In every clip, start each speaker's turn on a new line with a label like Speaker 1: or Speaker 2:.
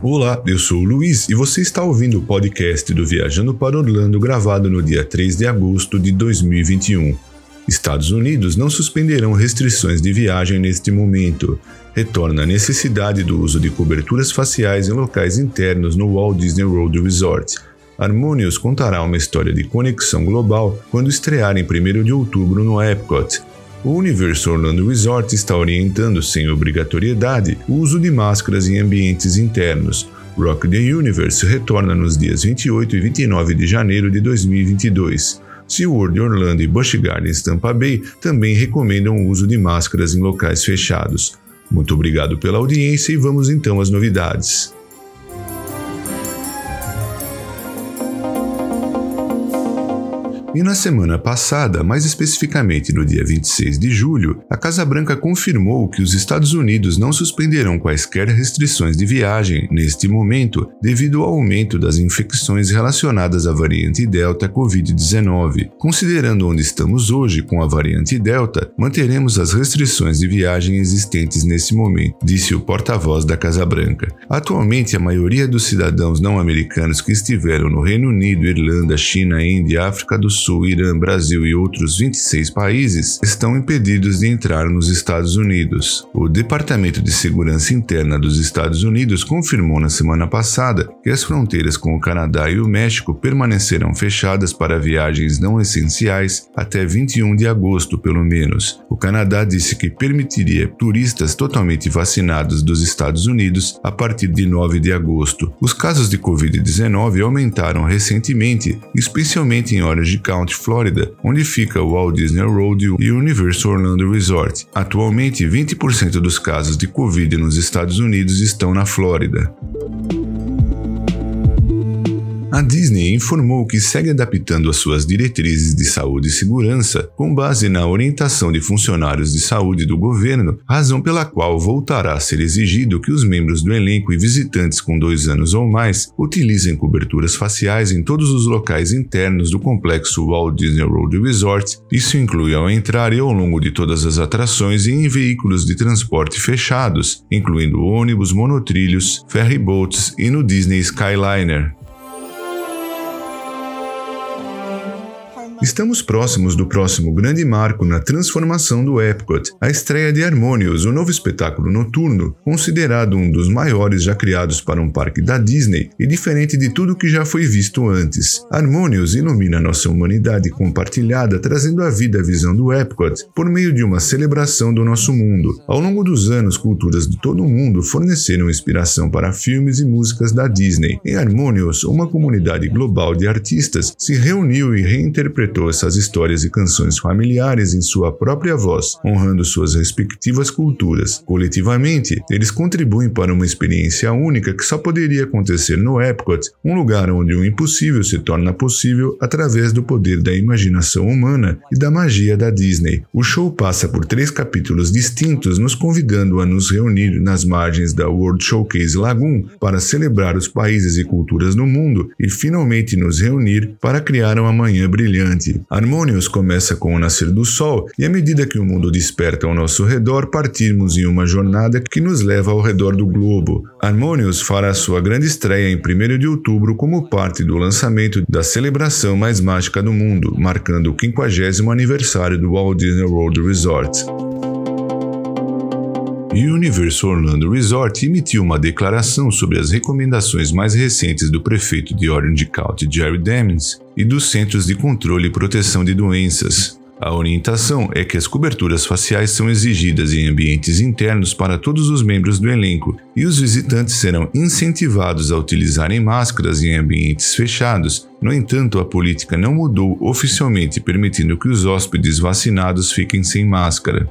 Speaker 1: Olá, eu sou o Luiz e você está ouvindo o podcast do Viajando para Orlando gravado no dia 3 de agosto de 2021. Estados Unidos não suspenderão restrições de viagem neste momento. Retorna a necessidade do uso de coberturas faciais em locais internos no Walt Disney World Resort. Harmonious contará uma história de conexão global quando estrear em 1 de outubro no Epcot. O Universo Orlando Resort está orientando, sem obrigatoriedade, o uso de máscaras em ambientes internos. Rock the Universe retorna nos dias 28 e 29 de janeiro de 2022. SeaWorld Orlando e Busch Gardens Tampa Bay também recomendam o uso de máscaras em locais fechados. Muito obrigado pela audiência e vamos então às novidades. E na semana passada, mais especificamente no dia 26 de julho, a Casa Branca confirmou que os Estados Unidos não suspenderão quaisquer restrições de viagem neste momento devido ao aumento das infecções relacionadas à variante Delta Covid-19. Considerando onde estamos hoje com a variante Delta, manteremos as restrições de viagem existentes nesse momento, disse o porta-voz da Casa Branca. Atualmente, a maioria dos cidadãos não americanos que estiveram no Reino Unido, Irlanda, China, Índia e África do Sul, Irã, Brasil e outros 26 países estão impedidos de entrar nos Estados Unidos. O Departamento de Segurança Interna dos Estados Unidos confirmou na semana passada que as fronteiras com o Canadá e o México permanecerão fechadas para viagens não essenciais até 21 de agosto, pelo menos. O Canadá disse que permitiria turistas totalmente vacinados dos Estados Unidos a partir de 9 de agosto. Os casos de Covid-19 aumentaram recentemente, especialmente em horas de County, Florida, onde fica o Walt Disney World e o Universal Orlando Resort. Atualmente, 20% dos casos de Covid nos Estados Unidos estão na Flórida. A Disney informou que segue adaptando as suas diretrizes de saúde e segurança com base na orientação de funcionários de saúde do governo, razão pela qual voltará a ser exigido que os membros do elenco e visitantes com dois anos ou mais utilizem coberturas faciais em todos os locais internos do complexo Walt Disney World Resort. Isso inclui ao entrar e ao longo de todas as atrações e em veículos de transporte fechados, incluindo ônibus, monotrilhos, ferryboats e no Disney Skyliner. Estamos próximos do próximo grande marco na transformação do Epcot, a estreia de Harmonious, o novo espetáculo noturno, considerado um dos maiores já criados para um parque da Disney e diferente de tudo que já foi visto antes. Harmonious ilumina nossa humanidade compartilhada, trazendo à vida a visão do Epcot por meio de uma celebração do nosso mundo. Ao longo dos anos, culturas de todo o mundo forneceram inspiração para filmes e músicas da Disney. Em Harmonious, uma comunidade global de artistas se reuniu e reinterpretou interpretou essas histórias e canções familiares em sua própria voz, honrando suas respectivas culturas. Coletivamente, eles contribuem para uma experiência única que só poderia acontecer no Epcot, um lugar onde o impossível se torna possível através do poder da imaginação humana e da magia da Disney. O show passa por três capítulos distintos, nos convidando a nos reunir nas margens da World Showcase Lagoon para celebrar os países e culturas do mundo e finalmente nos reunir para criar uma manhã brilhante brilhante. Harmonious começa com o nascer do sol e à medida que o mundo desperta ao nosso redor, partimos em uma jornada que nos leva ao redor do globo. Harmonious fará sua grande estreia em 1 de outubro como parte do lançamento da celebração mais mágica do mundo, marcando o 50 aniversário do Walt Disney World Resort. Universal Orlando Resort emitiu uma declaração sobre as recomendações mais recentes do prefeito de Orange County, Jerry Demings, e dos Centros de Controle e Proteção de Doenças. A orientação é que as coberturas faciais são exigidas em ambientes internos para todos os membros do elenco e os visitantes serão incentivados a utilizarem máscaras em ambientes fechados. No entanto, a política não mudou oficialmente, permitindo que os hóspedes vacinados fiquem sem máscara.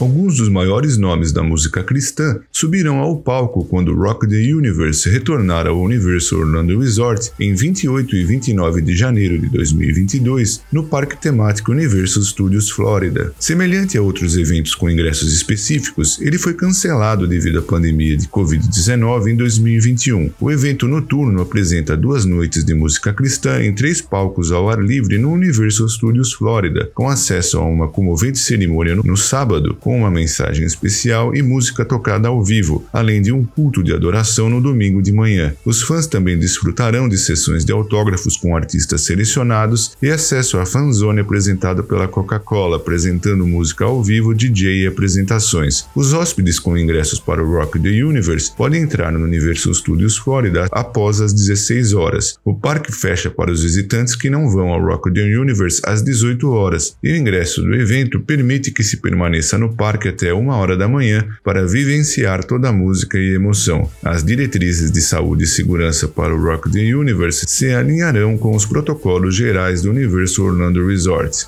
Speaker 1: Alguns dos maiores nomes da música cristã subirão ao palco quando Rock the Universe retornar ao Universal Orlando Resort em 28 e 29 de janeiro de 2022 no parque temático Universal Studios Florida. Semelhante a outros eventos com ingressos específicos, ele foi cancelado devido à pandemia de Covid-19 em 2021. O evento noturno apresenta duas noites de música cristã em três palcos ao ar livre no Universal Studios Florida, com acesso a uma comovente cerimônia no sábado com uma mensagem especial e música tocada ao vivo, além de um culto de adoração no domingo de manhã. Os fãs também desfrutarão de sessões de autógrafos com artistas selecionados e acesso à fanzone apresentada pela Coca-Cola, apresentando música ao vivo, DJ e apresentações. Os hóspedes com ingressos para o Rock the Universe podem entrar no Universal Studios Florida após as 16 horas. O parque fecha para os visitantes que não vão ao Rock the Universe às 18 horas, e o ingresso do evento permite que se permaneça no parque até uma hora da manhã para vivenciar toda a música e emoção. As diretrizes de saúde e segurança para o Rock the Universe se alinharão com os protocolos gerais do Universal Orlando Resort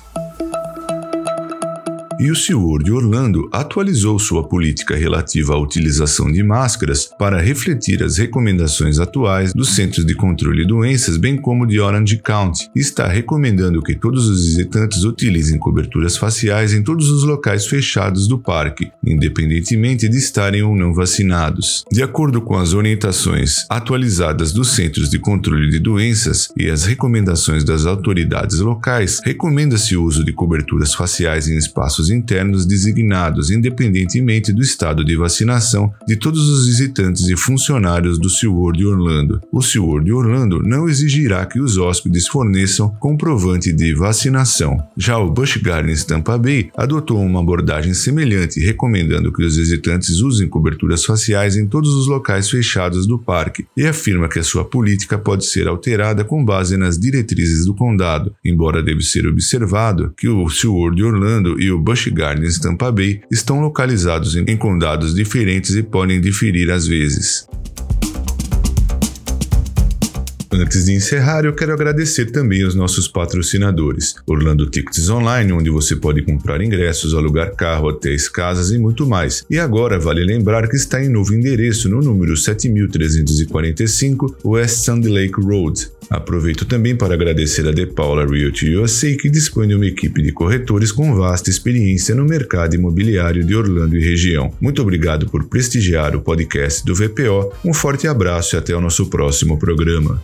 Speaker 1: e o SeaWorld Orlando atualizou sua política relativa à utilização de máscaras para refletir as recomendações atuais dos Centros de Controle de Doenças, bem como de Orange County, está recomendando que todos os visitantes utilizem coberturas faciais em todos os locais fechados do parque, independentemente de estarem ou não vacinados. De acordo com as orientações atualizadas dos Centros de Controle de Doenças e as recomendações das autoridades locais, recomenda-se o uso de coberturas faciais em espaços internos designados, independentemente do estado de vacinação de todos os visitantes e funcionários do SeaWorld Orlando. O SeaWorld Orlando não exigirá que os hóspedes forneçam comprovante de vacinação. Já o Busch Gardens Tampa Bay adotou uma abordagem semelhante, recomendando que os visitantes usem coberturas faciais em todos os locais fechados do parque e afirma que a sua política pode ser alterada com base nas diretrizes do condado, embora deve ser observado que o SeaWorld Orlando e o Busch Busch Gardens Tampa Bay estão localizados em condados diferentes e podem diferir às vezes. Antes de encerrar, eu quero agradecer também aos nossos patrocinadores: Orlando Tickets Online, onde você pode comprar ingressos, alugar carro, hotéis, casas e muito mais. E agora vale lembrar que está em novo endereço no número 7345 West Sand Lake Road. Aproveito também para agradecer a De Paula Realty USA, que dispõe de uma equipe de corretores com vasta experiência no mercado imobiliário de Orlando e região. Muito obrigado por prestigiar o podcast do VPO. Um forte abraço e até o nosso próximo programa.